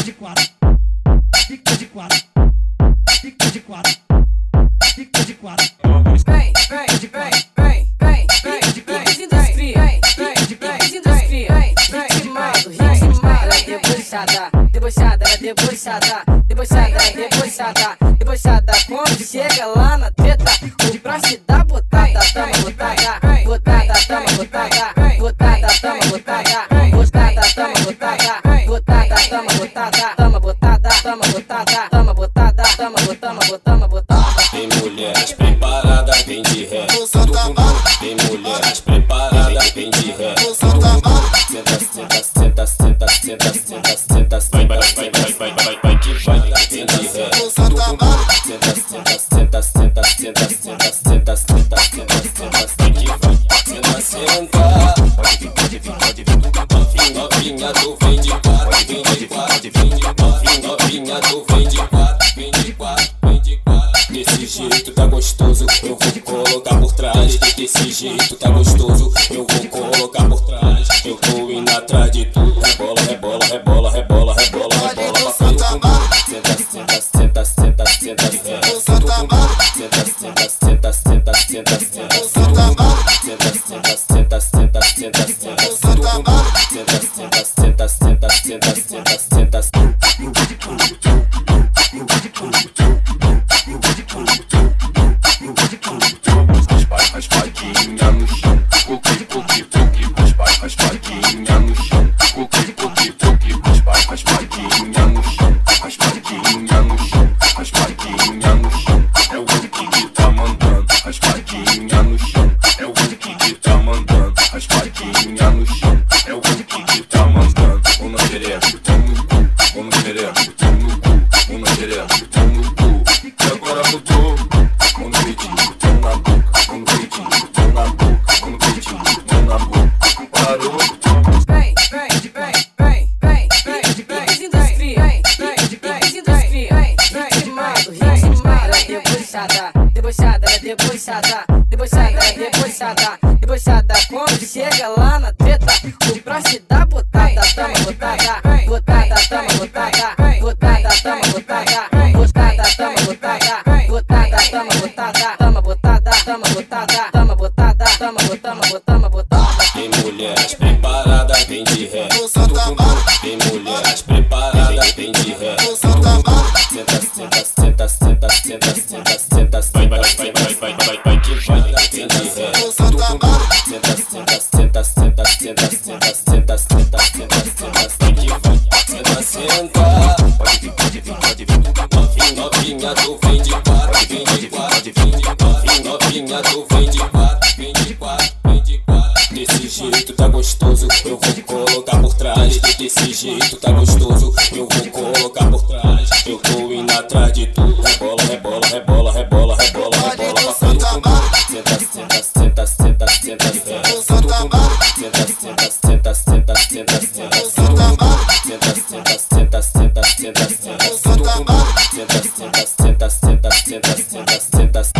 Fica de quatro, fica de quatro, fica de quatro, fica de quatro. Vem, vem, vem, vem, vem, vem, vem, indústria, vem, vem, vem, indústria, vem, vem, ritmado, ritmado, ela é debochada, debochada, debochada, debochada, debochada, debochada, quando chega lá na treta, o broche dá botada, toma botada, botada, toma botada, botada, toma botada, botada, botada, toma botada, toma botada, toma botada, toma botada, toma botada. Tem mulheres preparadas, vem de ré. Tudo. Tem mulheres preparadas, vem de ré. Tudo com tudo. Senta, senta, senta, senta, senta, senta, senta, vai, vai, vai, vai, vai, vai, vai que vai. Vem de ré. Tudo com tudo. Senta, senta, senta, senta, senta, senta, senta, senta, senta, senta, vai que vai. Senta, senta. Pode vir, pode vir, pode vir. Novinha, tu vem de quatro, vem de Tu vem de quatro, vem de quatro, vem de quatro. Desse jeito tá gostoso, eu vou colocar por trás. Desse jeito tá gostoso, eu vou colocar por trás. Eu tô indo atrás de tudo. Rebola, rebola, rebola, rebola, rebola, rebola. Senta, senta, senta, senta, senta, senta. Senta, senta, senta, senta, senta, senta. Senta, senta, senta, senta, senta, senta. Senta, senta, senta, senta, senta, senta, senta. querer Então e agora mudou Com dedinho, botão na boca Com dedinho, botão na boca Com dedinho, botão na boca Parou Vem, vem, vem, vem, vem, vem, vem Indústria, vem, vem, indústria Vem, vem, demais, vem, demais Debochada, debochada, debochada Debochada, debochada Debochada quando chega lá na treta O praxe toma botada, toma botada, toma botada, toma botada, toma botada, toma botada. Tem mulheres preparadas, vem de ré. Tem mulheres preparadas, vem de ré. Tudo. Senta, senta, senta, senta, senta, senta, senta, vai, vai, vai, vai, vai, vai, vai que vai. Vem de quatro, vem de quatro, vem de quatro. Desse jeito tá gostoso, eu vou colocar por trás. Desse jeito tá gostoso, eu vou colocar por trás. Eu tô indo atrás de tudo. Rebola, rebola, rebola, rebola, rebola, rebola. Frente com tudo. Senta, senta, senta, senta, senta, senta. Tudo com tudo. Senta, senta, senta, senta, senta, senta. Senta, senta, senta, senta, senta. Senta, senta, senta, senta, senta, senta, senta.